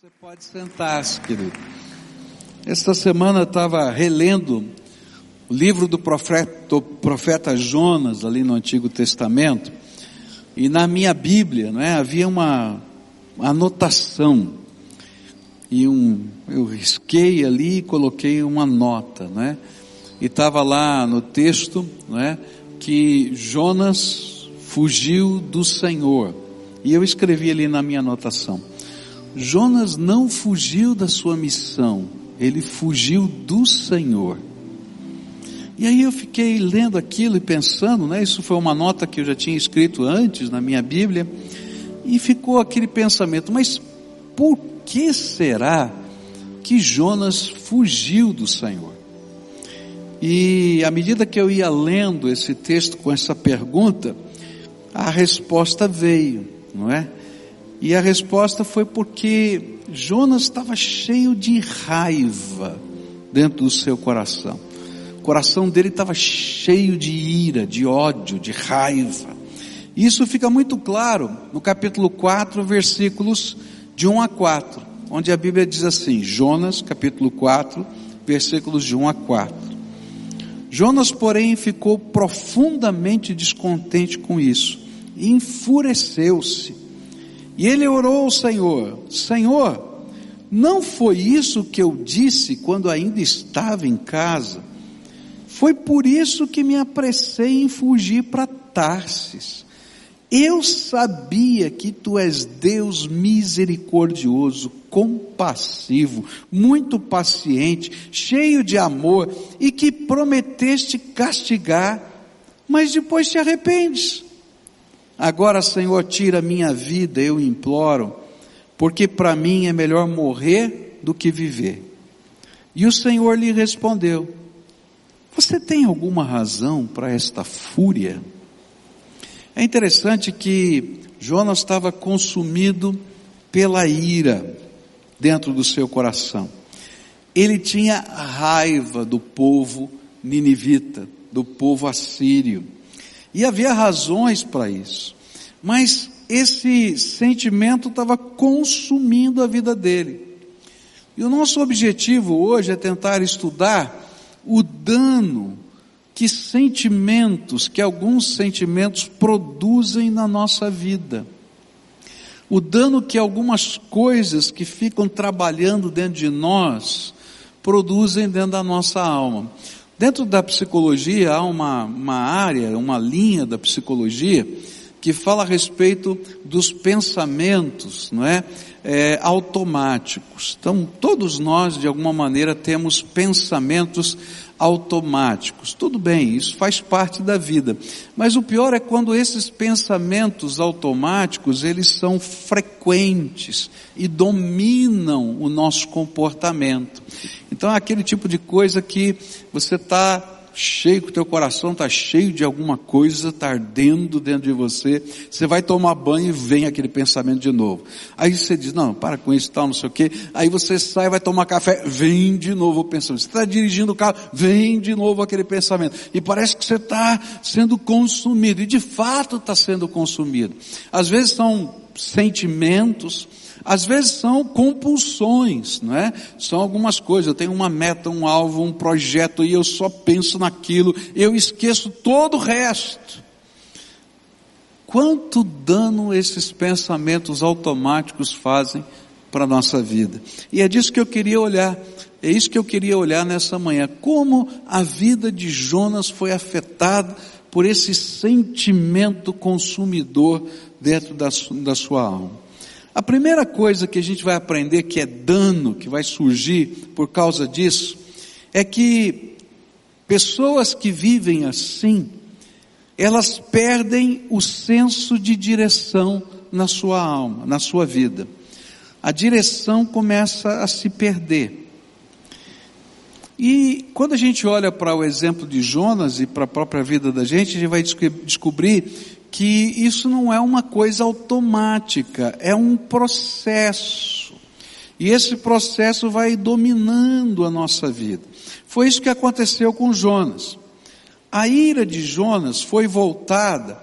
Você pode sentar-se, querido. Esta semana estava relendo o livro do profeta, profeta, Jonas, ali no Antigo Testamento, e na minha Bíblia, não é, havia uma anotação, e um, eu risquei ali e coloquei uma nota, né? E estava lá no texto, não é, que Jonas fugiu do Senhor. E eu escrevi ali na minha anotação. Jonas não fugiu da sua missão, ele fugiu do Senhor. E aí eu fiquei lendo aquilo e pensando, né? Isso foi uma nota que eu já tinha escrito antes na minha Bíblia, e ficou aquele pensamento, mas por que será que Jonas fugiu do Senhor? E à medida que eu ia lendo esse texto com essa pergunta, a resposta veio, não é? E a resposta foi porque Jonas estava cheio de raiva dentro do seu coração. O coração dele estava cheio de ira, de ódio, de raiva. Isso fica muito claro no capítulo 4, versículos de 1 a 4, onde a Bíblia diz assim, Jonas, capítulo 4, versículos de 1 a 4. Jonas, porém, ficou profundamente descontente com isso, enfureceu-se e ele orou ao Senhor: Senhor, não foi isso que eu disse quando ainda estava em casa? Foi por isso que me apressei em fugir para Tarsis. Eu sabia que tu és Deus misericordioso, compassivo, muito paciente, cheio de amor e que prometeste castigar, mas depois te arrependes. Agora, Senhor, tira minha vida, eu imploro, porque para mim é melhor morrer do que viver. E o Senhor lhe respondeu: Você tem alguma razão para esta fúria? É interessante que Jonas estava consumido pela ira dentro do seu coração. Ele tinha raiva do povo ninivita, do povo assírio. E havia razões para isso. Mas esse sentimento estava consumindo a vida dele. E o nosso objetivo hoje é tentar estudar o dano que sentimentos, que alguns sentimentos produzem na nossa vida. O dano que algumas coisas que ficam trabalhando dentro de nós produzem dentro da nossa alma. Dentro da psicologia há uma, uma área, uma linha da psicologia que fala a respeito dos pensamentos, não é? é? automáticos. Então, todos nós, de alguma maneira, temos pensamentos automáticos. Tudo bem, isso faz parte da vida. Mas o pior é quando esses pensamentos automáticos, eles são frequentes e dominam o nosso comportamento. Então é aquele tipo de coisa que você está cheio, o teu coração está cheio de alguma coisa, está ardendo dentro de você, você vai tomar banho e vem aquele pensamento de novo. Aí você diz, não, para com isso tal, não sei o quê. Aí você sai, vai tomar café, vem de novo o pensamento. Você está dirigindo o carro, vem de novo aquele pensamento. E parece que você está sendo consumido, e de fato está sendo consumido. Às vezes são sentimentos, às vezes são compulsões, não é? São algumas coisas. Eu tenho uma meta, um alvo, um projeto e eu só penso naquilo, eu esqueço todo o resto. Quanto dano esses pensamentos automáticos fazem para a nossa vida? E é disso que eu queria olhar. É isso que eu queria olhar nessa manhã. Como a vida de Jonas foi afetada por esse sentimento consumidor dentro da, da sua alma. A primeira coisa que a gente vai aprender que é dano, que vai surgir por causa disso, é que pessoas que vivem assim, elas perdem o senso de direção na sua alma, na sua vida. A direção começa a se perder. E quando a gente olha para o exemplo de Jonas e para a própria vida da gente, a gente vai descobrir que isso não é uma coisa automática, é um processo. E esse processo vai dominando a nossa vida. Foi isso que aconteceu com Jonas. A ira de Jonas foi voltada,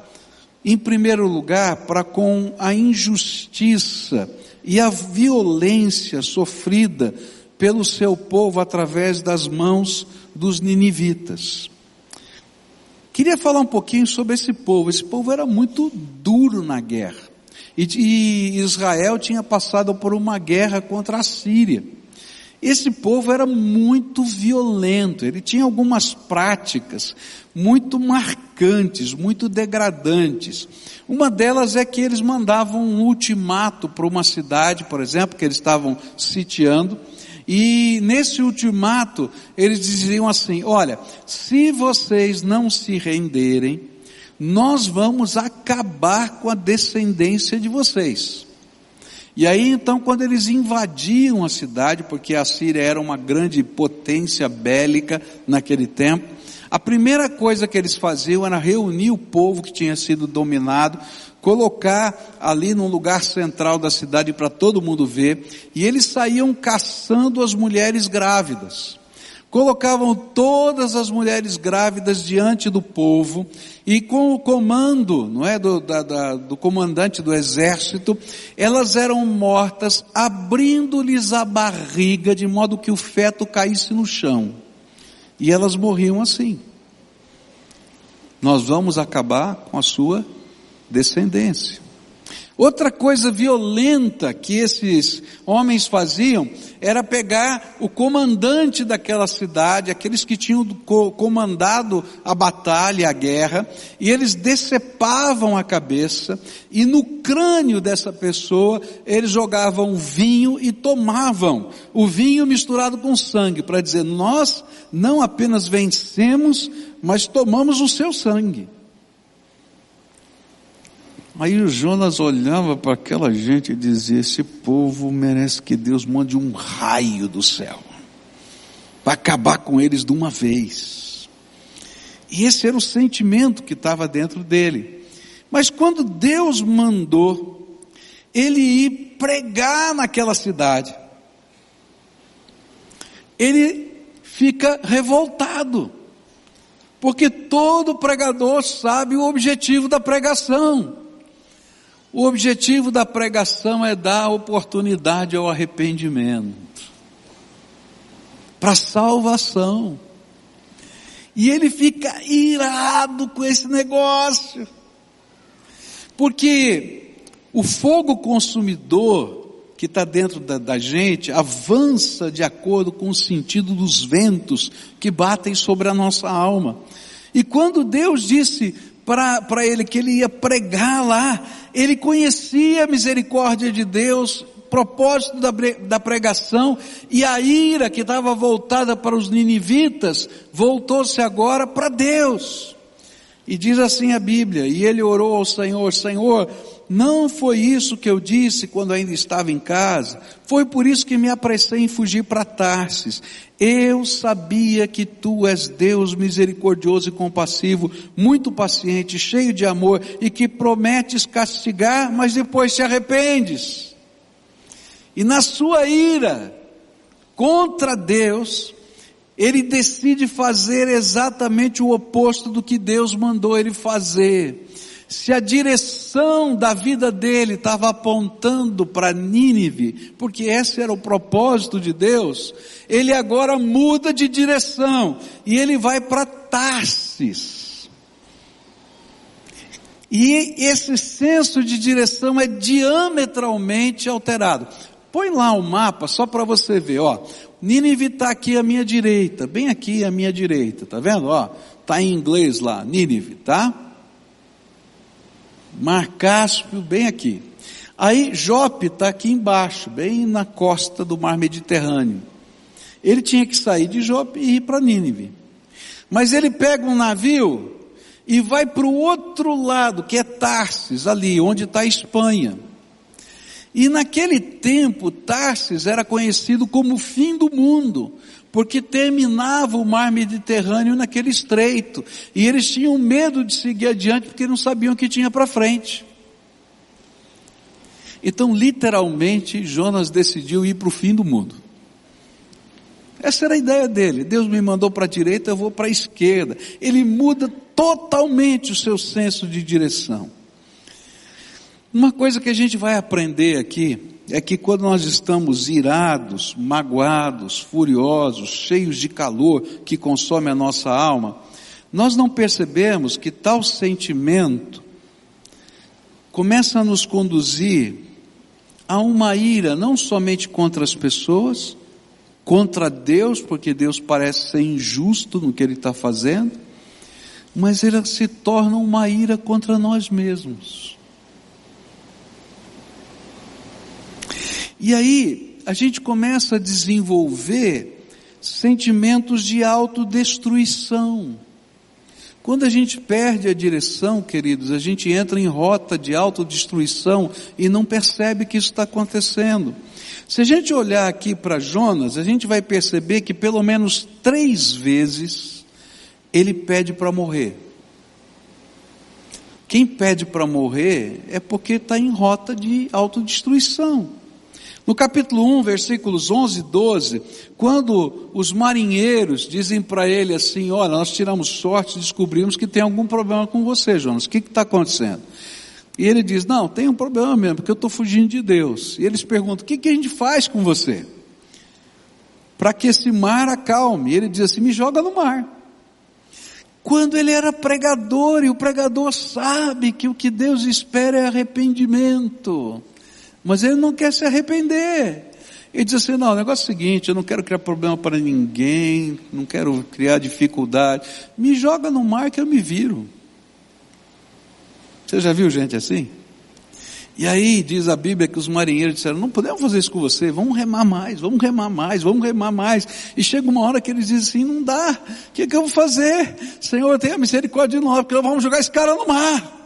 em primeiro lugar, para com a injustiça e a violência sofrida pelo seu povo através das mãos dos ninivitas. Queria falar um pouquinho sobre esse povo. Esse povo era muito duro na guerra. E, e Israel tinha passado por uma guerra contra a Síria. Esse povo era muito violento, ele tinha algumas práticas muito marcantes, muito degradantes. Uma delas é que eles mandavam um ultimato para uma cidade, por exemplo, que eles estavam sitiando, e nesse ultimato eles diziam assim: olha, se vocês não se renderem, nós vamos acabar com a descendência de vocês. E aí então, quando eles invadiam a cidade, porque a Síria era uma grande potência bélica naquele tempo, a primeira coisa que eles faziam era reunir o povo que tinha sido dominado, colocar ali num lugar central da cidade para todo mundo ver, e eles saíam caçando as mulheres grávidas colocavam todas as mulheres grávidas diante do povo e com o comando, não é, do, da, da, do comandante do exército, elas eram mortas abrindo-lhes a barriga de modo que o feto caísse no chão. E elas morriam assim. Nós vamos acabar com a sua descendência. Outra coisa violenta que esses homens faziam era pegar o comandante daquela cidade, aqueles que tinham comandado a batalha, a guerra, e eles decepavam a cabeça, e no crânio dessa pessoa eles jogavam vinho e tomavam o vinho misturado com sangue, para dizer, nós não apenas vencemos, mas tomamos o seu sangue. Aí o Jonas olhava para aquela gente e dizia: Esse povo merece que Deus mande um raio do céu, para acabar com eles de uma vez. E esse era o sentimento que estava dentro dele. Mas quando Deus mandou ele ir pregar naquela cidade, ele fica revoltado, porque todo pregador sabe o objetivo da pregação. O objetivo da pregação é dar oportunidade ao arrependimento, para salvação. E ele fica irado com esse negócio, porque o fogo consumidor que está dentro da, da gente avança de acordo com o sentido dos ventos que batem sobre a nossa alma. E quando Deus disse para ele que ele ia pregar lá. Ele conhecia a misericórdia de Deus, propósito da, da pregação, e a ira que estava voltada para os ninivitas, voltou-se agora para Deus. E diz assim a Bíblia, e ele orou ao Senhor, Senhor, não foi isso que eu disse quando ainda estava em casa. Foi por isso que me apressei em fugir para Tarsis. Eu sabia que tu és Deus misericordioso e compassivo, muito paciente, cheio de amor e que prometes castigar, mas depois te arrependes. E na sua ira contra Deus, ele decide fazer exatamente o oposto do que Deus mandou ele fazer se a direção da vida dele estava apontando para Nínive, porque esse era o propósito de Deus, ele agora muda de direção e ele vai para Tarsis. E esse senso de direção é diametralmente alterado. Põe lá o mapa só para você ver, ó. Nínive está aqui à minha direita, bem aqui à minha direita, tá vendo? Ó, tá em inglês lá, Nínive, tá? Mar Cáspio, bem aqui. Aí Jope está aqui embaixo, bem na costa do mar Mediterrâneo. Ele tinha que sair de Jope e ir para Nínive. Mas ele pega um navio e vai para o outro lado, que é Tarsis, ali, onde está a Espanha. E naquele tempo, Tarsis era conhecido como o fim do mundo, porque terminava o mar Mediterrâneo naquele estreito, e eles tinham medo de seguir adiante porque não sabiam o que tinha para frente. Então, literalmente, Jonas decidiu ir para o fim do mundo. Essa era a ideia dele. Deus me mandou para a direita, eu vou para a esquerda. Ele muda totalmente o seu senso de direção. Uma coisa que a gente vai aprender aqui é que quando nós estamos irados, magoados, furiosos, cheios de calor que consome a nossa alma, nós não percebemos que tal sentimento começa a nos conduzir a uma ira não somente contra as pessoas, contra Deus, porque Deus parece ser injusto no que Ele está fazendo, mas ela se torna uma ira contra nós mesmos. E aí a gente começa a desenvolver sentimentos de autodestruição. Quando a gente perde a direção, queridos, a gente entra em rota de autodestruição e não percebe que isso está acontecendo. Se a gente olhar aqui para Jonas, a gente vai perceber que pelo menos três vezes ele pede para morrer. Quem pede para morrer é porque está em rota de autodestruição. No capítulo 1, versículos 11 e 12, quando os marinheiros dizem para ele assim: Olha, nós tiramos sorte e descobrimos que tem algum problema com você, Jonas, o que está acontecendo? E ele diz: Não, tem um problema mesmo, porque eu estou fugindo de Deus. E eles perguntam: O que, que a gente faz com você? Para que esse mar acalme. E ele diz assim: Me joga no mar. Quando ele era pregador, e o pregador sabe que o que Deus espera é arrependimento mas ele não quer se arrepender. Ele diz assim: não, o negócio é o seguinte, eu não quero criar problema para ninguém, não quero criar dificuldade. Me joga no mar que eu me viro. Você já viu gente assim? E aí diz a Bíblia que os marinheiros disseram: não podemos fazer isso com você, vamos remar mais, vamos remar mais, vamos remar mais. E chega uma hora que eles dizem assim: não dá, o que, que eu vou fazer? Senhor, tenha misericórdia de nós, porque nós vamos jogar esse cara no mar.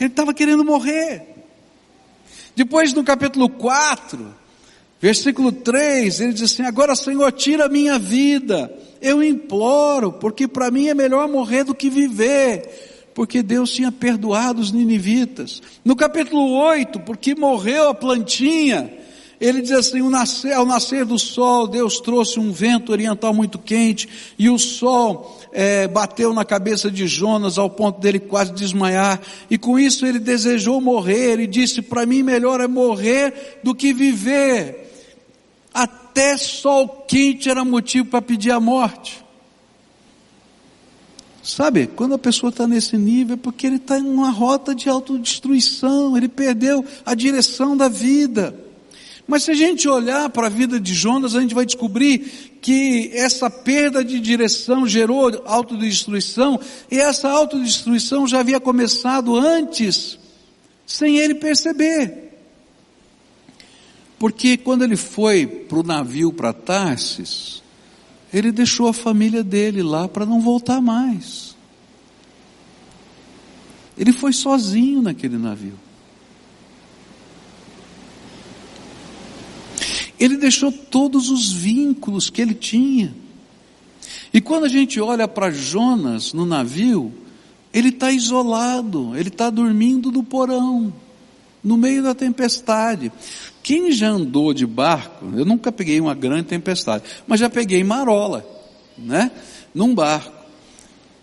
Ele estava querendo morrer. Depois no capítulo 4, versículo 3, ele diz assim: Agora, Senhor, tira a minha vida. Eu imploro, porque para mim é melhor morrer do que viver. Porque Deus tinha perdoado os ninivitas. No capítulo 8, porque morreu a plantinha, ele diz assim: ao nascer do sol, Deus trouxe um vento oriental muito quente, e o sol é, bateu na cabeça de Jonas ao ponto dele quase desmaiar, e com isso ele desejou morrer, e disse: Para mim, melhor é morrer do que viver. Até sol quente era motivo para pedir a morte. Sabe, quando a pessoa está nesse nível é porque ele está em uma rota de autodestruição, ele perdeu a direção da vida. Mas se a gente olhar para a vida de Jonas, a gente vai descobrir que essa perda de direção gerou autodestruição, e essa autodestruição já havia começado antes, sem ele perceber. Porque quando ele foi para o navio para Tarsis, ele deixou a família dele lá para não voltar mais. Ele foi sozinho naquele navio. Ele deixou todos os vínculos que ele tinha. E quando a gente olha para Jonas no navio, ele está isolado, ele está dormindo no porão, no meio da tempestade. Quem já andou de barco, eu nunca peguei uma grande tempestade, mas já peguei marola, né? Num barco.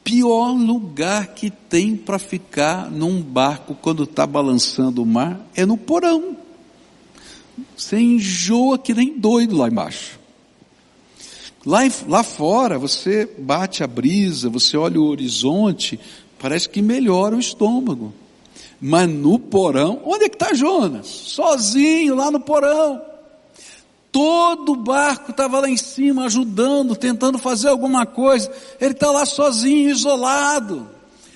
Pior lugar que tem para ficar num barco quando está balançando o mar é no porão. Você enjoa que nem doido lá embaixo. Lá, lá fora, você bate a brisa, você olha o horizonte, parece que melhora o estômago. Mas no porão, onde é que está Jonas? Sozinho lá no porão. Todo o barco estava lá em cima ajudando, tentando fazer alguma coisa. Ele está lá sozinho, isolado.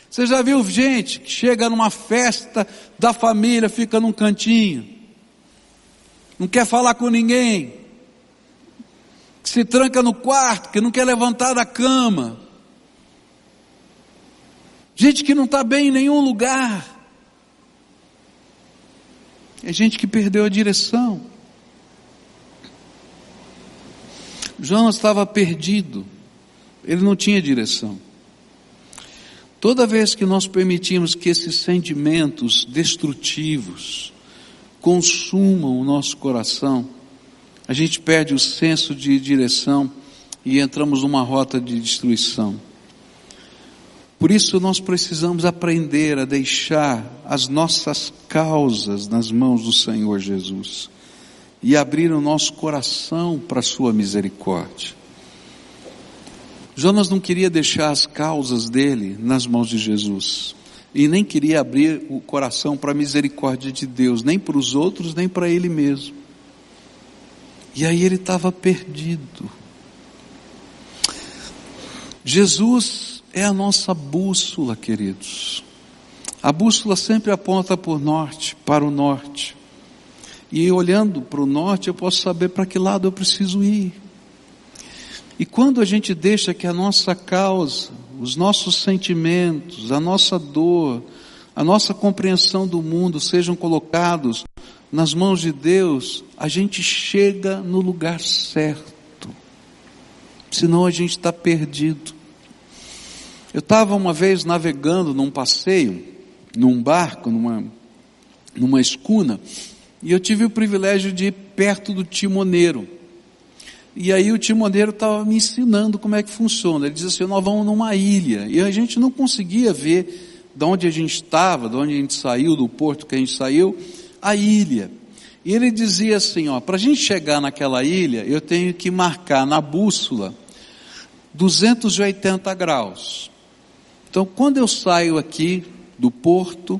Você já viu gente que chega numa festa da família, fica num cantinho não quer falar com ninguém, que se tranca no quarto, que não quer levantar da cama. Gente que não está bem em nenhum lugar. É gente que perdeu a direção. Jonas estava perdido. Ele não tinha direção. Toda vez que nós permitimos que esses sentimentos destrutivos, consumam o nosso coração, a gente perde o senso de direção e entramos numa rota de destruição. Por isso nós precisamos aprender a deixar as nossas causas nas mãos do Senhor Jesus e abrir o nosso coração para a sua misericórdia. Jonas não queria deixar as causas dele nas mãos de Jesus e nem queria abrir o coração para a misericórdia de Deus, nem para os outros, nem para ele mesmo. E aí ele estava perdido. Jesus é a nossa bússola, queridos. A bússola sempre aponta para o norte, para o norte. E olhando para o norte, eu posso saber para que lado eu preciso ir. E quando a gente deixa que a nossa causa, os nossos sentimentos, a nossa dor, a nossa compreensão do mundo sejam colocados nas mãos de Deus, a gente chega no lugar certo. Senão a gente está perdido. Eu estava uma vez navegando num passeio, num barco, numa, numa escuna, e eu tive o privilégio de ir perto do timoneiro. E aí o timoneiro estava me ensinando como é que funciona. Ele dizia assim, nós vamos numa ilha. E a gente não conseguia ver de onde a gente estava, de onde a gente saiu, do porto que a gente saiu, a ilha. E ele dizia assim, ó, para a gente chegar naquela ilha, eu tenho que marcar na bússola 280 graus. Então, quando eu saio aqui do porto,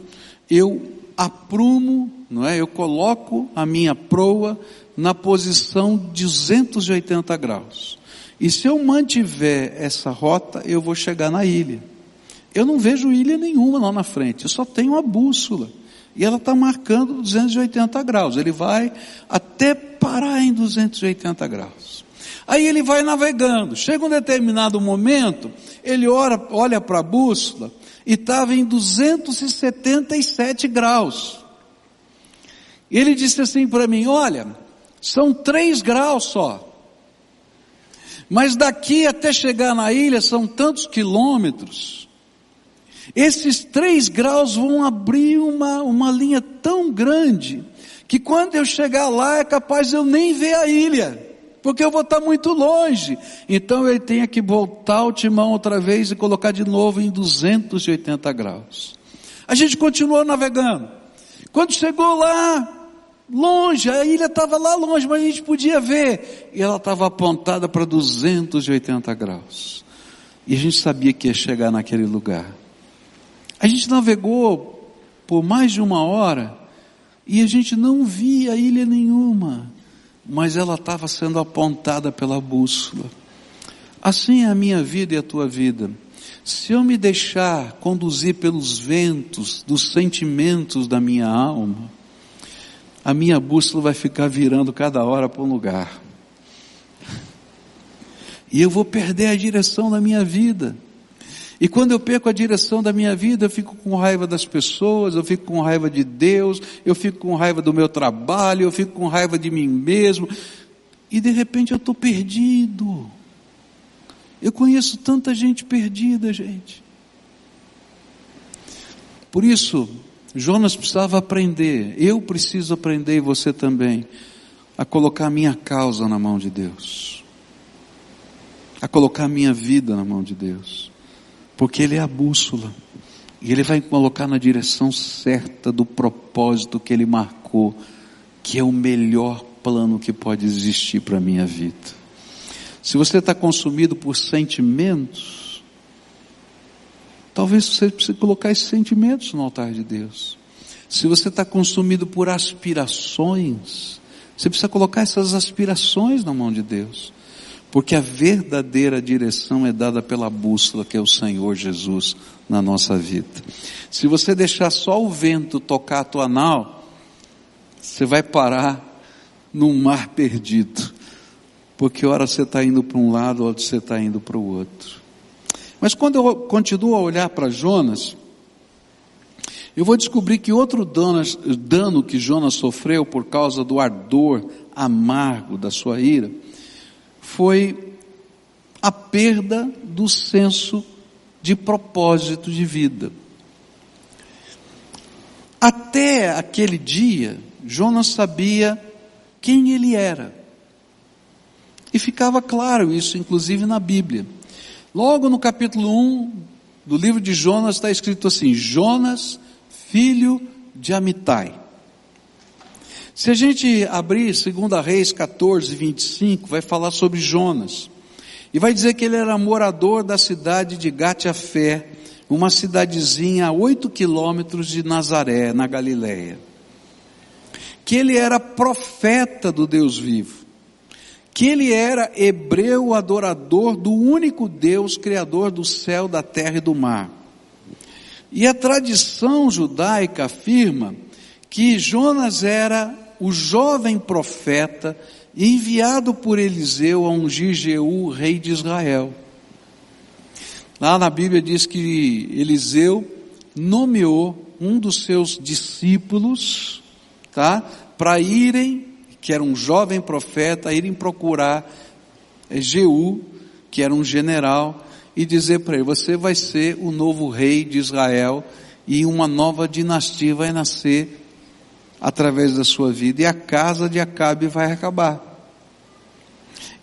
eu aprumo, não é? Eu coloco a minha proa na posição 280 graus. E se eu mantiver essa rota, eu vou chegar na ilha. Eu não vejo ilha nenhuma lá na frente, eu só tenho uma bússola. E ela está marcando 280 graus. Ele vai até parar em 280 graus. Aí ele vai navegando. Chega um determinado momento, ele ora, olha para a bússola e estava em 277 graus. Ele disse assim para mim: Olha, são três graus só. Mas daqui até chegar na ilha são tantos quilômetros. Esses três graus vão abrir uma, uma linha tão grande que quando eu chegar lá é capaz eu nem ver a ilha, porque eu vou estar muito longe. Então ele tem que voltar o timão outra vez e colocar de novo em 280 graus. A gente continuou navegando. Quando chegou lá, longe, a ilha estava lá longe, mas a gente podia ver. E ela estava apontada para 280 graus. E a gente sabia que ia chegar naquele lugar. A gente navegou por mais de uma hora e a gente não via ilha nenhuma, mas ela estava sendo apontada pela bússola. Assim é a minha vida e a tua vida. Se eu me deixar conduzir pelos ventos dos sentimentos da minha alma, a minha bússola vai ficar virando cada hora para um lugar. E eu vou perder a direção da minha vida. E quando eu perco a direção da minha vida, eu fico com raiva das pessoas, eu fico com raiva de Deus, eu fico com raiva do meu trabalho, eu fico com raiva de mim mesmo. E de repente eu estou perdido. Eu conheço tanta gente perdida, gente. Por isso, Jonas precisava aprender, eu preciso aprender e você também, a colocar a minha causa na mão de Deus, a colocar a minha vida na mão de Deus porque Ele é a bússola. E Ele vai colocar na direção certa do propósito que Ele marcou, que é o melhor plano que pode existir para a minha vida. Se você está consumido por sentimentos, talvez você precise colocar esses sentimentos no altar de Deus. Se você está consumido por aspirações, você precisa colocar essas aspirações na mão de Deus. Porque a verdadeira direção é dada pela bússola que é o Senhor Jesus na nossa vida. Se você deixar só o vento tocar a tua nau, você vai parar num mar perdido. Porque hora você está indo para um lado, hora você está indo para o outro. Mas quando eu continuo a olhar para Jonas, eu vou descobrir que outro dano, dano que Jonas sofreu por causa do ardor amargo da sua ira, foi a perda do senso de propósito de vida. Até aquele dia, Jonas sabia quem ele era. E ficava claro isso, inclusive na Bíblia. Logo no capítulo 1, do livro de Jonas está escrito assim: Jonas, filho de Amitai. Se a gente abrir 2 Reis 14, 25, vai falar sobre Jonas. E vai dizer que ele era morador da cidade de Gatiafé, uma cidadezinha a oito quilômetros de Nazaré, na Galileia. Que ele era profeta do Deus vivo. Que ele era hebreu adorador do único Deus, criador do céu, da terra e do mar. E a tradição judaica afirma que Jonas era o jovem profeta enviado por Eliseu a ungir Jeú, rei de Israel. Lá na Bíblia diz que Eliseu nomeou um dos seus discípulos, tá? Para irem, que era um jovem profeta, irem procurar Jeú, que era um general, e dizer para ele: Você vai ser o novo rei de Israel e uma nova dinastia vai nascer através da sua vida e a casa de Acabe vai acabar.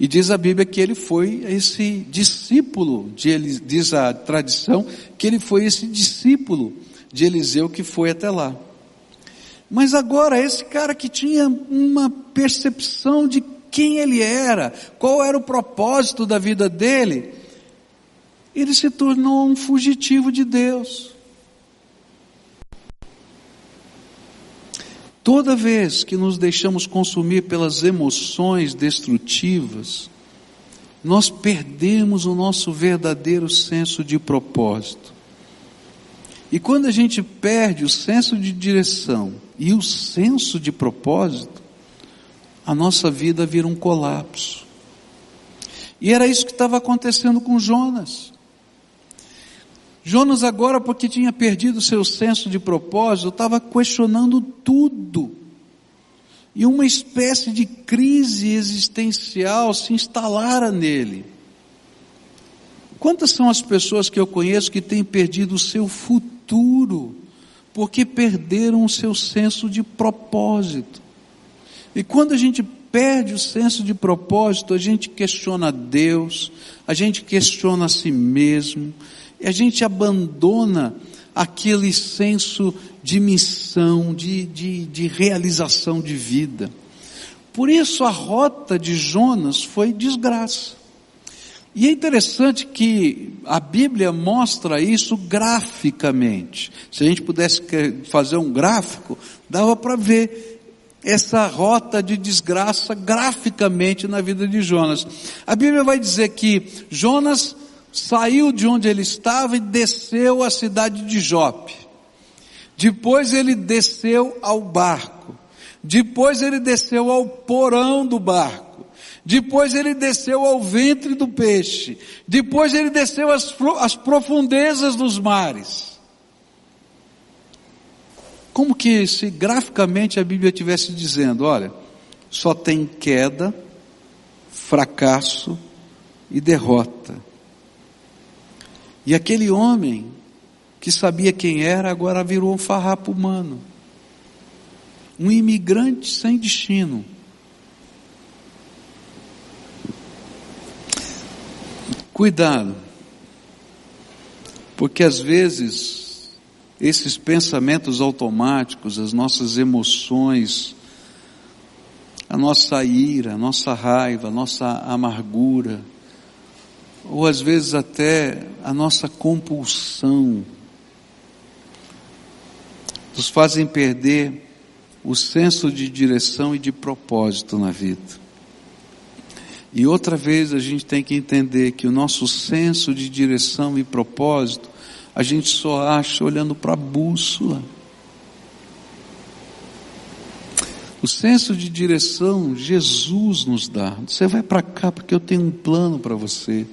E diz a Bíblia que ele foi esse discípulo de Eliseu, diz a tradição que ele foi esse discípulo de Eliseu que foi até lá. Mas agora esse cara que tinha uma percepção de quem ele era, qual era o propósito da vida dele, ele se tornou um fugitivo de Deus. Toda vez que nos deixamos consumir pelas emoções destrutivas, nós perdemos o nosso verdadeiro senso de propósito. E quando a gente perde o senso de direção e o senso de propósito, a nossa vida vira um colapso. E era isso que estava acontecendo com Jonas. Jonas agora, porque tinha perdido seu senso de propósito, estava questionando tudo. E uma espécie de crise existencial se instalara nele. Quantas são as pessoas que eu conheço que têm perdido o seu futuro, porque perderam o seu senso de propósito? E quando a gente perde o senso de propósito, a gente questiona Deus, a gente questiona a si mesmo, e a gente abandona aquele senso de missão, de, de, de realização de vida. Por isso a rota de Jonas foi desgraça. E é interessante que a Bíblia mostra isso graficamente. Se a gente pudesse fazer um gráfico, dava para ver essa rota de desgraça graficamente na vida de Jonas. A Bíblia vai dizer que Jonas saiu de onde ele estava e desceu à cidade de Jope. Depois ele desceu ao barco. Depois ele desceu ao porão do barco. Depois ele desceu ao ventre do peixe. Depois ele desceu às, às profundezas dos mares. Como que se graficamente a Bíblia estivesse dizendo, olha, só tem queda, fracasso e derrota. E aquele homem que sabia quem era, agora virou um farrapo humano. Um imigrante sem destino. Cuidado, porque às vezes esses pensamentos automáticos, as nossas emoções, a nossa ira, a nossa raiva, a nossa amargura, ou às vezes até a nossa compulsão, nos fazem perder o senso de direção e de propósito na vida. E outra vez a gente tem que entender que o nosso senso de direção e propósito, a gente só acha olhando para a bússola. O senso de direção Jesus nos dá. Você vai para cá porque eu tenho um plano para você.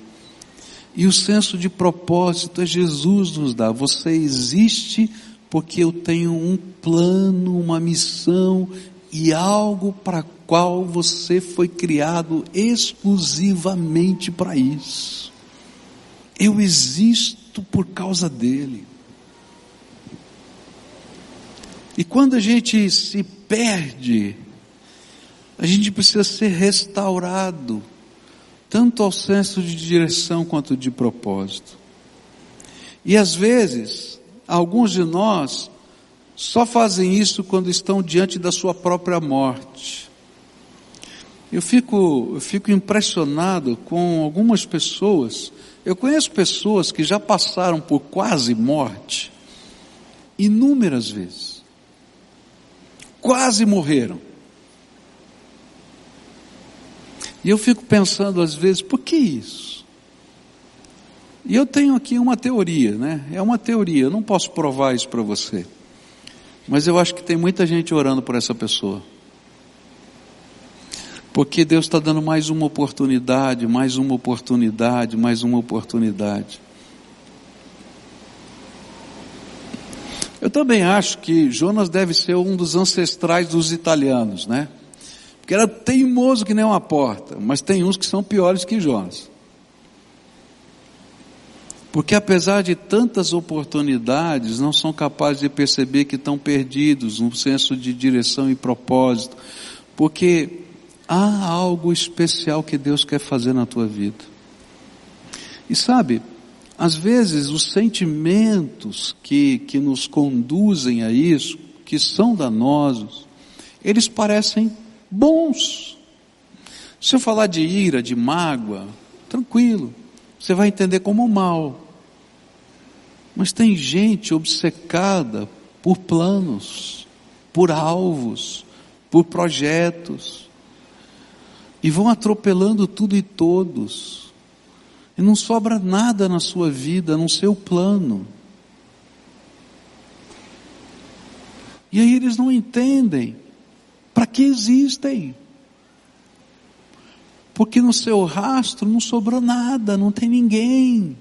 E o senso de propósito é Jesus nos dá. Você existe porque eu tenho um plano, uma missão e algo para qual você foi criado exclusivamente para isso. Eu existo por causa dele. E quando a gente se perde, a gente precisa ser restaurado tanto ao senso de direção quanto de propósito. E às vezes, alguns de nós só fazem isso quando estão diante da sua própria morte. Eu fico, eu fico impressionado com algumas pessoas. Eu conheço pessoas que já passaram por quase morte, inúmeras vezes. Quase morreram. E eu fico pensando às vezes, por que isso? E eu tenho aqui uma teoria, né? É uma teoria, eu não posso provar isso para você. Mas eu acho que tem muita gente orando por essa pessoa. Porque Deus está dando mais uma oportunidade, mais uma oportunidade, mais uma oportunidade. Eu também acho que Jonas deve ser um dos ancestrais dos italianos, né? Porque era teimoso que nem uma porta, mas tem uns que são piores que Jonas. Porque apesar de tantas oportunidades, não são capazes de perceber que estão perdidos no senso de direção e propósito. Porque há algo especial que Deus quer fazer na tua vida. E sabe, às vezes os sentimentos que, que nos conduzem a isso, que são danosos, eles parecem bons. Se eu falar de ira, de mágoa, tranquilo, você vai entender como mal. Mas tem gente obcecada por planos, por alvos, por projetos, e vão atropelando tudo e todos, e não sobra nada na sua vida, no seu plano. E aí eles não entendem para que existem? Porque no seu rastro não sobrou nada, não tem ninguém.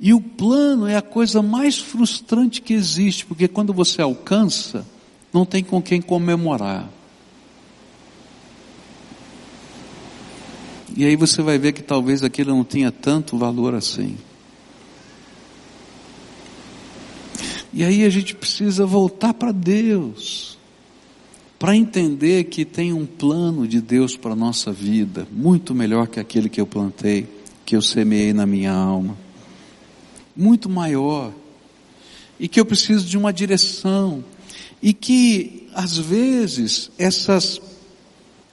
E o plano é a coisa mais frustrante que existe, porque quando você alcança, não tem com quem comemorar. E aí você vai ver que talvez aquilo não tenha tanto valor assim. E aí a gente precisa voltar para Deus para entender que tem um plano de Deus para a nossa vida, muito melhor que aquele que eu plantei, que eu semeei na minha alma. Muito maior. E que eu preciso de uma direção. E que, às vezes, essas,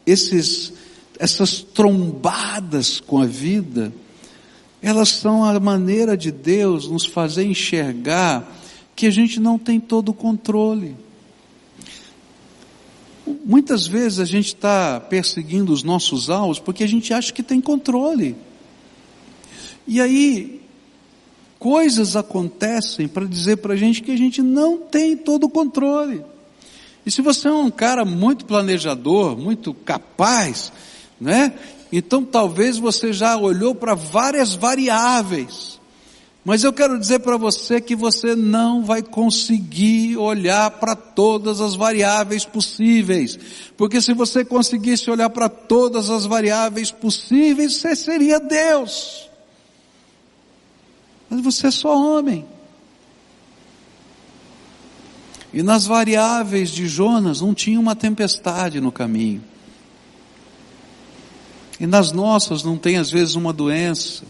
esses, essas trombadas com a vida, elas são a maneira de Deus nos fazer enxergar que a gente não tem todo o controle Muitas vezes a gente está perseguindo os nossos alvos porque a gente acha que tem controle. E aí, coisas acontecem para dizer para a gente que a gente não tem todo o controle. E se você é um cara muito planejador, muito capaz, né? Então talvez você já olhou para várias variáveis mas eu quero dizer para você que você não vai conseguir olhar para todas as variáveis possíveis. Porque se você conseguisse olhar para todas as variáveis possíveis, você seria Deus. Mas você é só homem. E nas variáveis de Jonas não tinha uma tempestade no caminho. E nas nossas não tem às vezes uma doença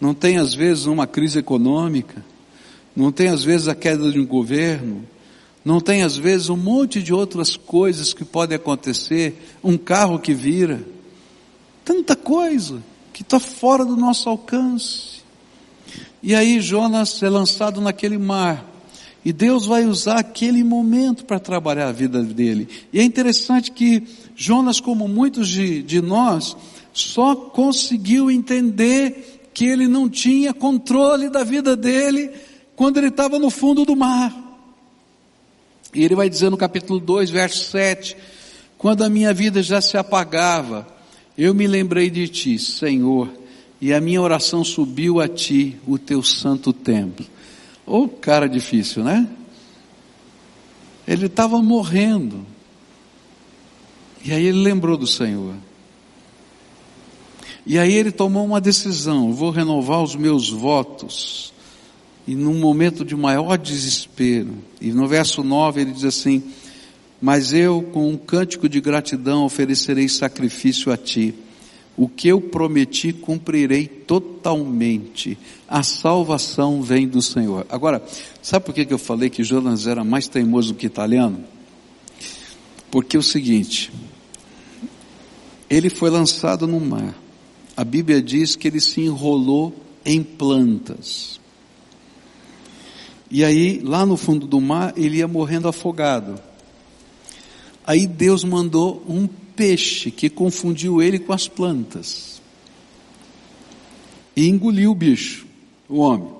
não tem às vezes uma crise econômica, não tem às vezes a queda de um governo, não tem às vezes um monte de outras coisas que podem acontecer, um carro que vira, tanta coisa que está fora do nosso alcance. E aí Jonas é lançado naquele mar. E Deus vai usar aquele momento para trabalhar a vida dele. E é interessante que Jonas, como muitos de, de nós, só conseguiu entender que ele não tinha controle da vida dele quando ele estava no fundo do mar. E ele vai dizer no capítulo 2, verso 7, quando a minha vida já se apagava, eu me lembrei de ti, Senhor, e a minha oração subiu a ti, o teu santo templo. Ô oh, cara difícil, né? Ele estava morrendo. E aí ele lembrou do Senhor. E aí ele tomou uma decisão: vou renovar os meus votos. E num momento de maior desespero, e no verso 9 ele diz assim: Mas eu, com um cântico de gratidão, oferecerei sacrifício a ti. O que eu prometi cumprirei totalmente. A salvação vem do Senhor. Agora, sabe por que eu falei que Jonas era mais teimoso que italiano? Porque é o seguinte, ele foi lançado no mar. A Bíblia diz que ele se enrolou em plantas. E aí, lá no fundo do mar, ele ia morrendo afogado. Aí Deus mandou um peixe que confundiu ele com as plantas. E engoliu o bicho, o homem.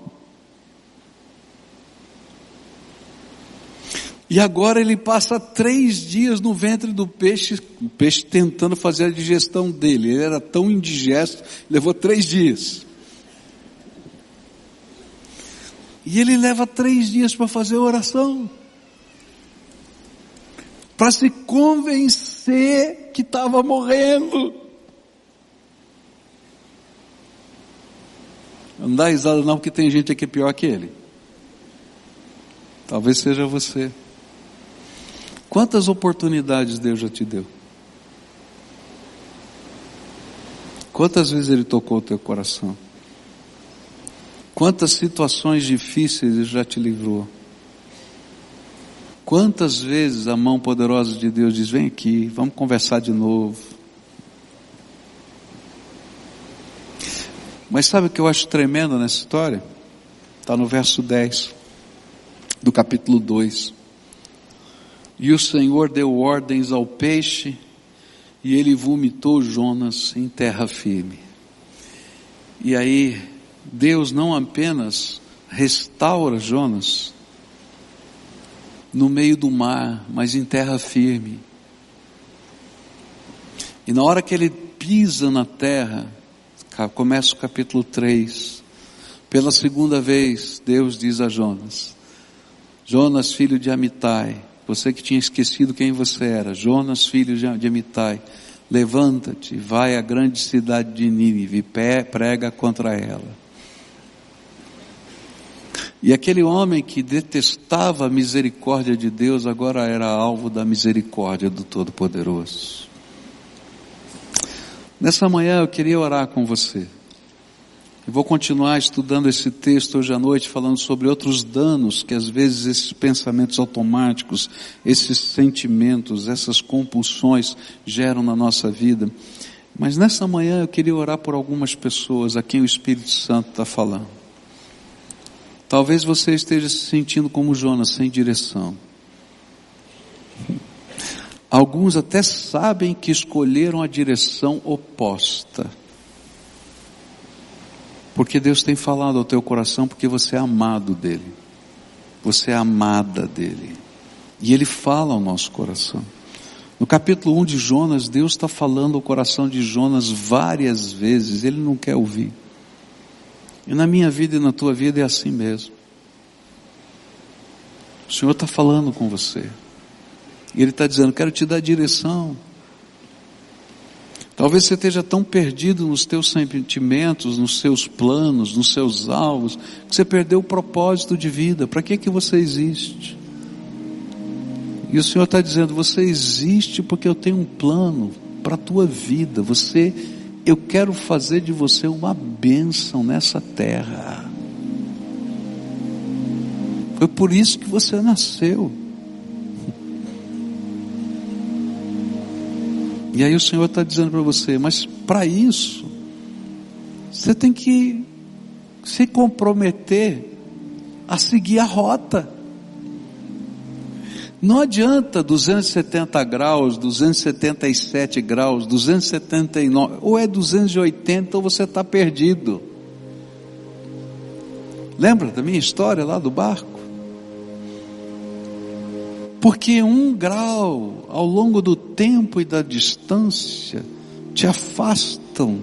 E agora ele passa três dias no ventre do peixe, o peixe tentando fazer a digestão dele. Ele era tão indigesto, levou três dias. E ele leva três dias para fazer a oração. Para se convencer que estava morrendo. Não dá risada não, porque tem gente aqui pior que ele. Talvez seja você. Quantas oportunidades Deus já te deu? Quantas vezes Ele tocou o teu coração? Quantas situações difíceis Ele já te livrou? Quantas vezes a mão poderosa de Deus diz: Vem aqui, vamos conversar de novo. Mas sabe o que eu acho tremendo nessa história? Está no verso 10 do capítulo 2. E o Senhor deu ordens ao peixe, e ele vomitou Jonas em terra firme. E aí, Deus não apenas restaura Jonas no meio do mar, mas em terra firme. E na hora que ele pisa na terra, começa o capítulo 3. Pela segunda vez, Deus diz a Jonas: Jonas, filho de Amitai, você que tinha esquecido quem você era, Jonas, filho de Amitai, levanta-te, vai à grande cidade de Nínive, prega contra ela. E aquele homem que detestava a misericórdia de Deus, agora era alvo da misericórdia do Todo-Poderoso. Nessa manhã eu queria orar com você. Eu vou continuar estudando esse texto hoje à noite, falando sobre outros danos que às vezes esses pensamentos automáticos, esses sentimentos, essas compulsões geram na nossa vida. Mas nessa manhã eu queria orar por algumas pessoas a quem o Espírito Santo está falando. Talvez você esteja se sentindo como Jonas, sem direção. Alguns até sabem que escolheram a direção oposta. Porque Deus tem falado ao teu coração porque você é amado dele. Você é amada dele. E ele fala ao nosso coração. No capítulo 1 de Jonas, Deus está falando ao coração de Jonas várias vezes, ele não quer ouvir. E na minha vida e na tua vida é assim mesmo. O Senhor está falando com você. E Ele está dizendo: quero te dar direção. Talvez você esteja tão perdido nos teus sentimentos, nos seus planos, nos seus alvos, que você perdeu o propósito de vida. Para que que você existe? E o Senhor está dizendo: você existe porque eu tenho um plano para a tua vida. Você, eu quero fazer de você uma bênção nessa terra. Foi por isso que você nasceu. E aí o Senhor está dizendo para você, mas para isso, você tem que se comprometer a seguir a rota. Não adianta 270 graus, 277 graus, 279, ou é 280 ou você está perdido. Lembra da minha história lá do barco? Porque um grau ao longo do tempo e da distância te afastam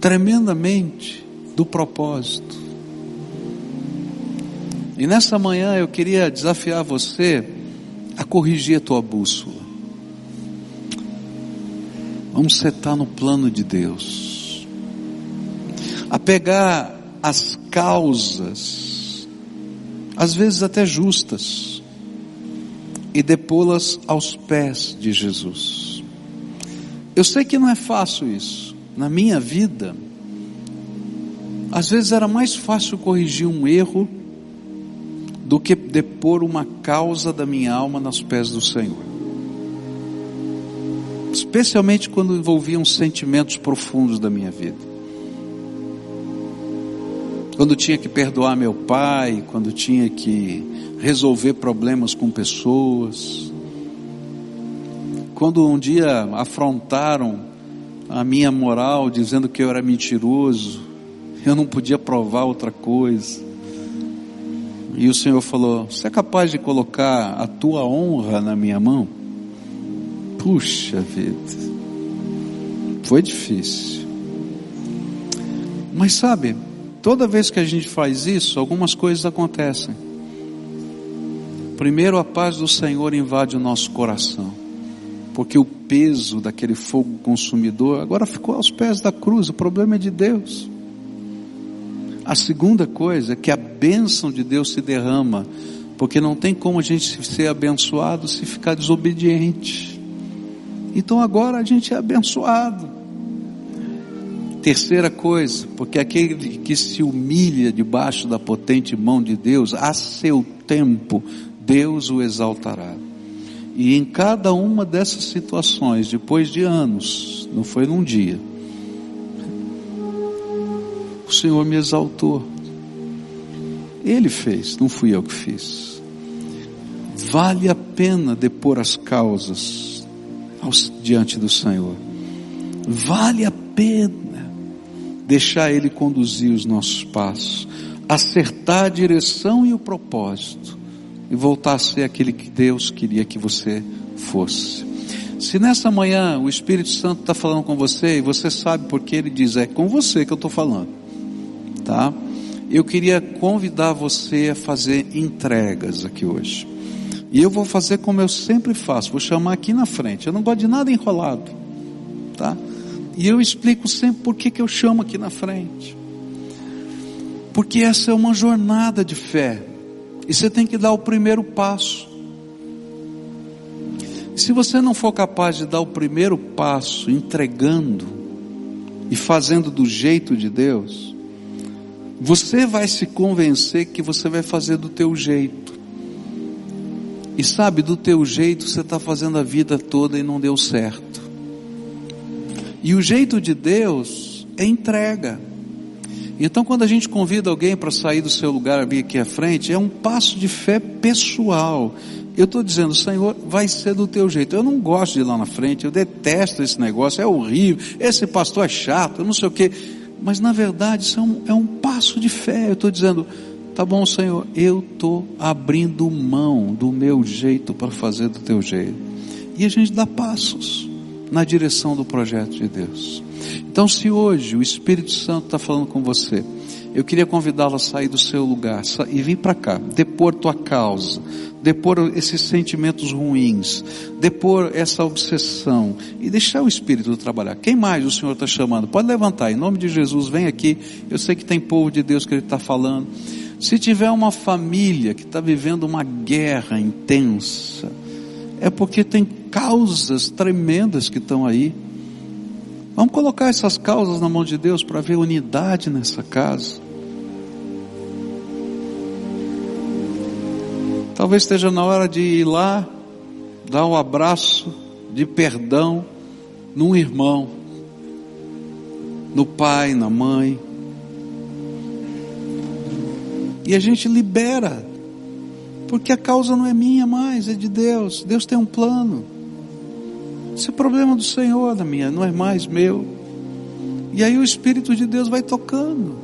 tremendamente do propósito. E nessa manhã eu queria desafiar você a corrigir a tua bússola. Vamos setar no plano de Deus. A pegar as causas, às vezes até justas, e depô-las aos pés de Jesus. Eu sei que não é fácil isso, na minha vida, às vezes era mais fácil corrigir um erro do que depor uma causa da minha alma nos pés do Senhor. Especialmente quando envolviam sentimentos profundos da minha vida. Quando tinha que perdoar meu pai, quando tinha que resolver problemas com pessoas. Quando um dia afrontaram a minha moral dizendo que eu era mentiroso, eu não podia provar outra coisa. E o Senhor falou: Você é capaz de colocar a tua honra na minha mão? Puxa vida, foi difícil. Mas sabe, toda vez que a gente faz isso, algumas coisas acontecem. Primeiro, a paz do Senhor invade o nosso coração, porque o peso daquele fogo consumidor agora ficou aos pés da cruz, o problema é de Deus. A segunda coisa é que a bênção de Deus se derrama, porque não tem como a gente ser abençoado se ficar desobediente. Então agora a gente é abençoado. Terceira coisa, porque aquele que se humilha debaixo da potente mão de Deus, a seu tempo, Deus o exaltará. E em cada uma dessas situações, depois de anos, não foi num dia, o Senhor me exaltou. Ele fez, não fui eu que fiz. Vale a pena depor as causas aos, diante do Senhor. Vale a pena deixar Ele conduzir os nossos passos, acertar a direção e o propósito, e voltar a ser aquele que Deus queria que você fosse. Se nessa manhã o Espírito Santo está falando com você e você sabe porque ele diz, é com você que eu estou falando tá? Eu queria convidar você a fazer entregas aqui hoje. E eu vou fazer como eu sempre faço, vou chamar aqui na frente. Eu não gosto de nada enrolado, tá? E eu explico sempre por que, eu chamo aqui na frente. Porque essa é uma jornada de fé. E você tem que dar o primeiro passo. Se você não for capaz de dar o primeiro passo entregando e fazendo do jeito de Deus, você vai se convencer que você vai fazer do teu jeito. E sabe, do teu jeito você está fazendo a vida toda e não deu certo. E o jeito de Deus é entrega. Então, quando a gente convida alguém para sair do seu lugar, vir aqui à frente, é um passo de fé pessoal. Eu estou dizendo, Senhor, vai ser do teu jeito. Eu não gosto de ir lá na frente, eu detesto esse negócio, é horrível, esse pastor é chato, eu não sei o que mas na verdade isso é um, é um passo de fé. Eu estou dizendo, tá bom, Senhor, eu estou abrindo mão do meu jeito para fazer do teu jeito. E a gente dá passos na direção do projeto de Deus. Então, se hoje o Espírito Santo está falando com você, eu queria convidá-lo a sair do seu lugar e vir para cá, depor tua causa, depor esses sentimentos ruins, depor essa obsessão e deixar o Espírito trabalhar. Quem mais o Senhor está chamando? Pode levantar, em nome de Jesus, vem aqui. Eu sei que tem povo de Deus que Ele está falando. Se tiver uma família que está vivendo uma guerra intensa, é porque tem causas tremendas que estão aí. Vamos colocar essas causas na mão de Deus para ver unidade nessa casa. Talvez esteja na hora de ir lá, dar um abraço de perdão num irmão, no pai, na mãe. E a gente libera, porque a causa não é minha mais, é de Deus. Deus tem um plano. Esse é problema do Senhor, da minha, não é mais meu. E aí o Espírito de Deus vai tocando.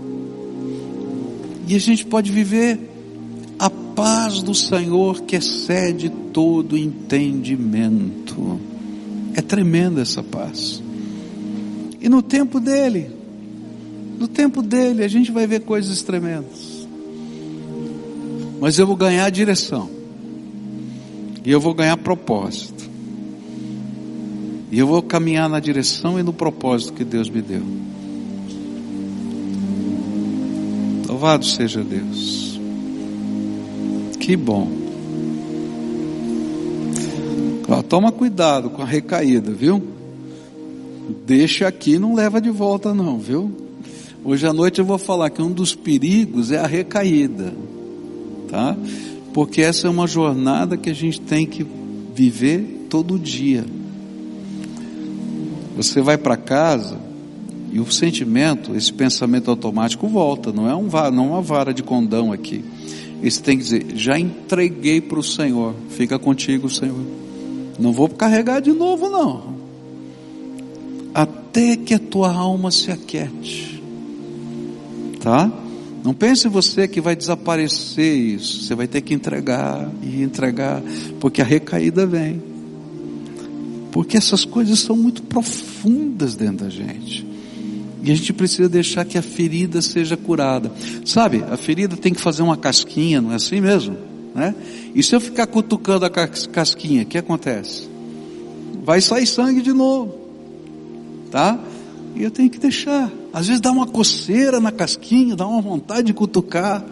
E a gente pode viver a paz do Senhor que excede todo entendimento. É tremenda essa paz. E no tempo dele, no tempo dele, a gente vai ver coisas tremendas. Mas eu vou ganhar direção. E eu vou ganhar propósito. E eu vou caminhar na direção e no propósito que Deus me deu. Louvado seja Deus. Que bom. Ó, toma cuidado com a recaída, viu? deixa aqui, não leva de volta não, viu? Hoje à noite eu vou falar que um dos perigos é a recaída, tá? Porque essa é uma jornada que a gente tem que viver todo dia. Você vai para casa e o sentimento, esse pensamento automático volta, não é um, não é uma vara de condão aqui. Você tem que dizer, já entreguei para o Senhor, fica contigo, Senhor. Não vou carregar de novo, não. Até que a tua alma se aquiete. Tá? Não pense você que vai desaparecer isso. Você vai ter que entregar e entregar, porque a recaída vem. Porque essas coisas são muito profundas dentro da gente. E a gente precisa deixar que a ferida seja curada. Sabe, a ferida tem que fazer uma casquinha, não é assim mesmo? Né? E se eu ficar cutucando a casquinha, o que acontece? Vai sair sangue de novo. Tá? E eu tenho que deixar. Às vezes dá uma coceira na casquinha, dá uma vontade de cutucar.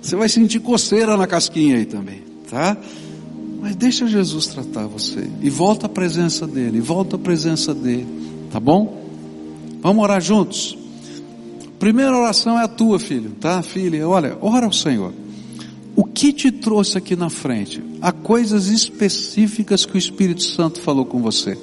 Você vai sentir coceira na casquinha aí também, tá? Mas deixa Jesus tratar você. E volta à presença dele, volta à presença dele, tá bom? Vamos orar juntos? Primeira oração é a tua, filho, tá? Filha, olha, ora ao Senhor. O que te trouxe aqui na frente? Há coisas específicas que o Espírito Santo falou com você.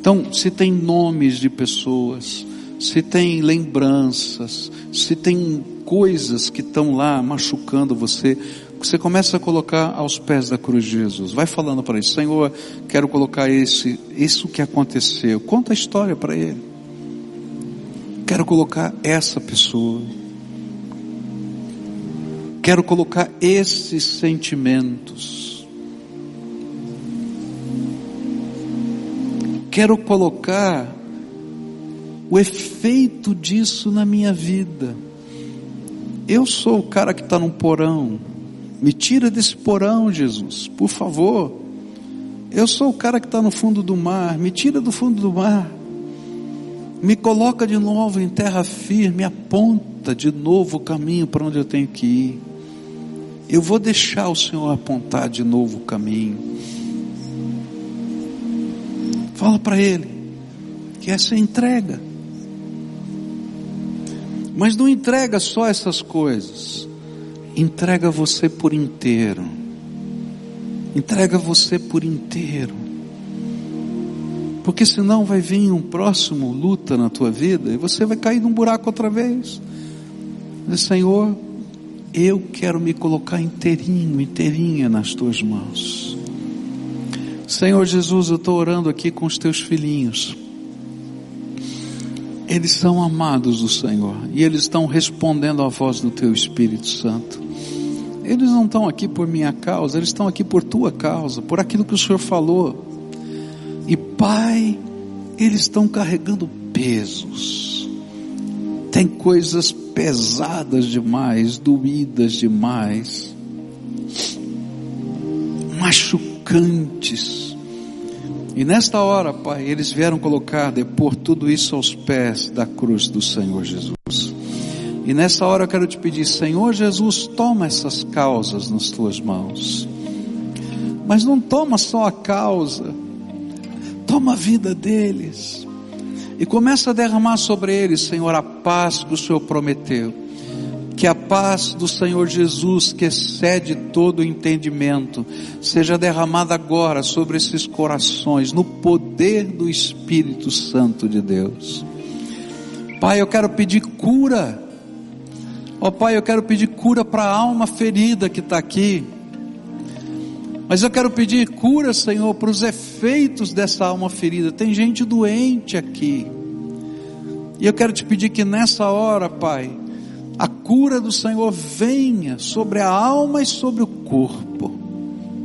Então, se tem nomes de pessoas, se tem lembranças, se tem coisas que estão lá machucando você, você começa a colocar aos pés da cruz de Jesus. Vai falando para ele, Senhor, quero colocar esse, isso que aconteceu. Conta a história para ele quero colocar essa pessoa. Quero colocar esses sentimentos. Quero colocar o efeito disso na minha vida. Eu sou o cara que está num porão. Me tira desse porão, Jesus, por favor. Eu sou o cara que está no fundo do mar. Me tira do fundo do mar me coloca de novo em terra firme, aponta de novo o caminho para onde eu tenho que ir. Eu vou deixar o Senhor apontar de novo o caminho. Fala para Ele que essa é entrega. Mas não entrega só essas coisas. Entrega você por inteiro. Entrega você por inteiro. Porque senão vai vir um próximo luta na tua vida e você vai cair num buraco outra vez. Senhor, eu quero me colocar inteirinho, inteirinha nas tuas mãos. Senhor Jesus, eu estou orando aqui com os teus filhinhos. Eles são amados do Senhor e eles estão respondendo à voz do teu Espírito Santo. Eles não estão aqui por minha causa, eles estão aqui por tua causa, por aquilo que o Senhor falou. E Pai, eles estão carregando pesos. Tem coisas pesadas demais, doídas demais, machucantes. E nesta hora, Pai, eles vieram colocar, depor tudo isso aos pés da cruz do Senhor Jesus. E nessa hora eu quero te pedir, Senhor Jesus, toma essas causas nas tuas mãos. Mas não toma só a causa, toma a vida deles e começa a derramar sobre eles, Senhor, a paz que o Senhor prometeu. Que a paz do Senhor Jesus, que excede todo o entendimento, seja derramada agora sobre esses corações, no poder do Espírito Santo de Deus. Pai, eu quero pedir cura. Ó oh, Pai, eu quero pedir cura para a alma ferida que está aqui. Mas eu quero pedir cura, Senhor, para os efeitos dessa alma ferida. Tem gente doente aqui. E eu quero te pedir que nessa hora, Pai, a cura do Senhor venha sobre a alma e sobre o corpo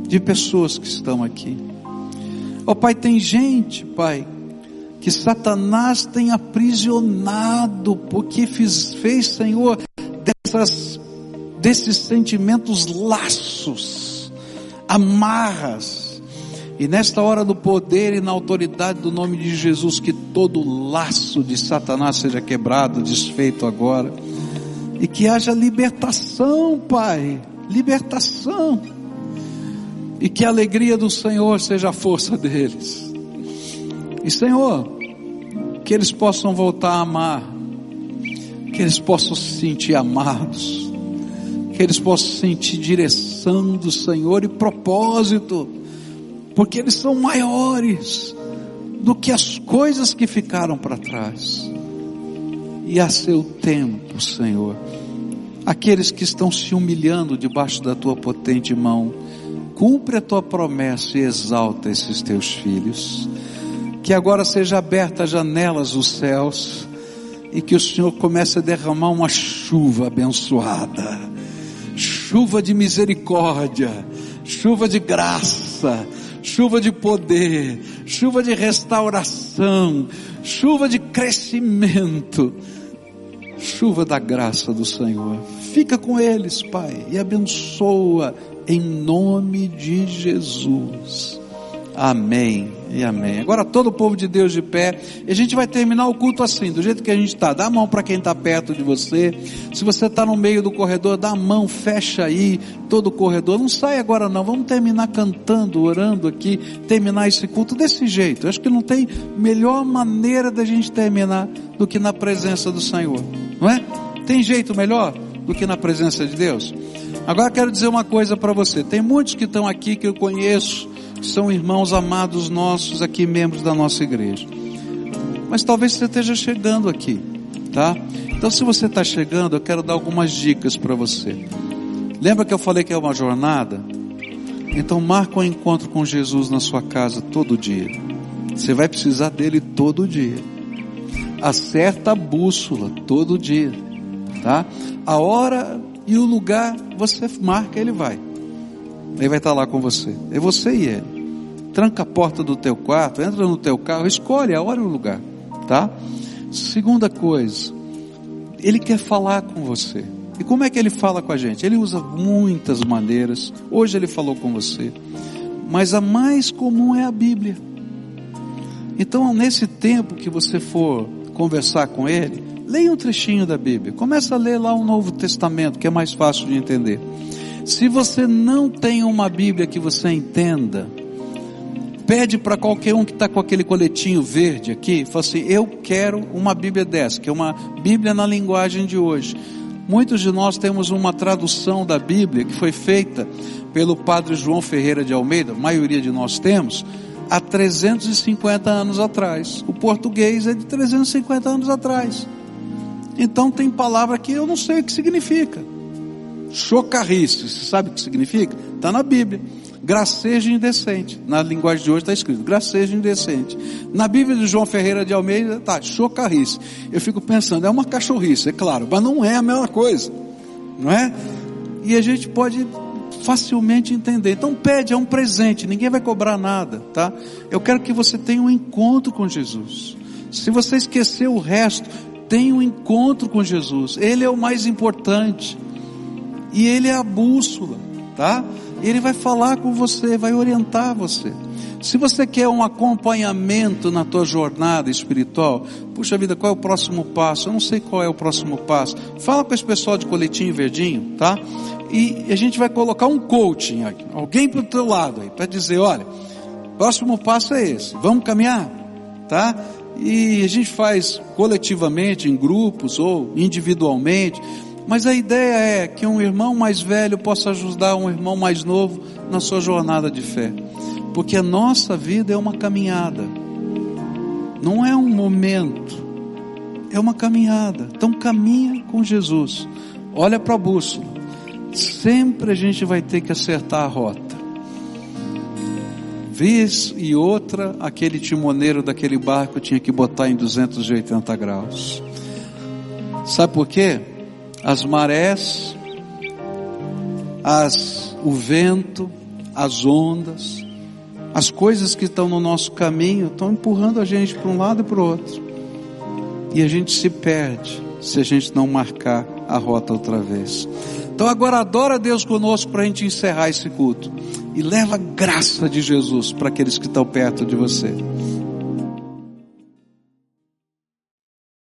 de pessoas que estão aqui. Ó oh, Pai, tem gente, Pai, que Satanás tem aprisionado, porque fiz, fez, Senhor, dessas, desses sentimentos laços amarras. E nesta hora do poder e na autoridade do nome de Jesus, que todo laço de Satanás seja quebrado, desfeito agora. E que haja libertação, Pai. Libertação. E que a alegria do Senhor seja a força deles. E Senhor, que eles possam voltar a amar, que eles possam se sentir amados, que eles possam sentir direção do Senhor e propósito, porque eles são maiores do que as coisas que ficaram para trás. E a seu tempo, Senhor, aqueles que estão se humilhando debaixo da tua potente mão, cumpre a tua promessa e exalta esses teus filhos. Que agora seja aberta as janelas dos céus e que o Senhor comece a derramar uma chuva abençoada, chuva de misericórdia, chuva de graça, chuva de poder, chuva de restauração, chuva de crescimento, chuva da graça do Senhor. Fica com eles, Pai, e abençoa em nome de Jesus. Amém e amém. Agora todo o povo de Deus de pé, e a gente vai terminar o culto assim, do jeito que a gente está. Dá a mão para quem está perto de você. Se você está no meio do corredor, dá a mão, fecha aí todo o corredor. Não sai agora não. Vamos terminar cantando, orando aqui, terminar esse culto desse jeito. Eu acho que não tem melhor maneira da gente terminar do que na presença do Senhor, não é? Tem jeito melhor do que na presença de Deus? Agora quero dizer uma coisa para você. Tem muitos que estão aqui que eu conheço são irmãos amados nossos aqui, membros da nossa igreja. Mas talvez você esteja chegando aqui, tá? Então, se você está chegando, eu quero dar algumas dicas para você. Lembra que eu falei que é uma jornada? Então, marca um encontro com Jesus na sua casa todo dia. Você vai precisar dele todo dia. Acerta a bússola todo dia, tá? A hora e o lugar você marca, ele vai. Ele vai estar lá com você. É você e ele. Tranca a porta do teu quarto, entra no teu carro, escolhe a hora e o lugar, tá? Segunda coisa, ele quer falar com você. E como é que ele fala com a gente? Ele usa muitas maneiras. Hoje ele falou com você. Mas a mais comum é a Bíblia. Então, nesse tempo que você for conversar com ele, leia um trechinho da Bíblia. Começa a ler lá o Novo Testamento, que é mais fácil de entender. Se você não tem uma Bíblia que você entenda, pede para qualquer um que está com aquele coletinho verde aqui, fala assim: Eu quero uma Bíblia dessa, que é uma Bíblia na linguagem de hoje. Muitos de nós temos uma tradução da Bíblia que foi feita pelo padre João Ferreira de Almeida, a maioria de nós temos, há 350 anos atrás. O português é de 350 anos atrás. Então tem palavra que eu não sei o que significa. Chocarrice, você sabe o que significa? Está na Bíblia. Gracejo indecente. Na linguagem de hoje está escrito, gracejo indecente. Na Bíblia de João Ferreira de Almeida está chocarrice. Eu fico pensando, é uma cachorrice, é claro, mas não é a mesma coisa. Não é? E a gente pode facilmente entender. Então pede, é um presente, ninguém vai cobrar nada, tá? Eu quero que você tenha um encontro com Jesus. Se você esquecer o resto, tenha um encontro com Jesus. Ele é o mais importante. E ele é a bússola, tá? Ele vai falar com você, vai orientar você. Se você quer um acompanhamento na tua jornada espiritual, puxa vida, qual é o próximo passo? Eu não sei qual é o próximo passo. Fala com esse pessoal de coletinho verdinho, tá? E a gente vai colocar um coaching aqui, alguém para o teu lado aí, para dizer, olha, próximo passo é esse, vamos caminhar, tá? E a gente faz coletivamente, em grupos ou individualmente, mas a ideia é que um irmão mais velho possa ajudar um irmão mais novo na sua jornada de fé. Porque a nossa vida é uma caminhada. Não é um momento. É uma caminhada. Então caminha com Jesus. Olha para a bússola. Sempre a gente vai ter que acertar a rota. Vez e outra, aquele timoneiro daquele barco tinha que botar em 280 graus. Sabe por quê? As marés, as, o vento, as ondas, as coisas que estão no nosso caminho estão empurrando a gente para um lado e para o outro. E a gente se perde se a gente não marcar a rota outra vez. Então agora adora Deus conosco para a gente encerrar esse culto. E leva a graça de Jesus para aqueles que estão perto de você.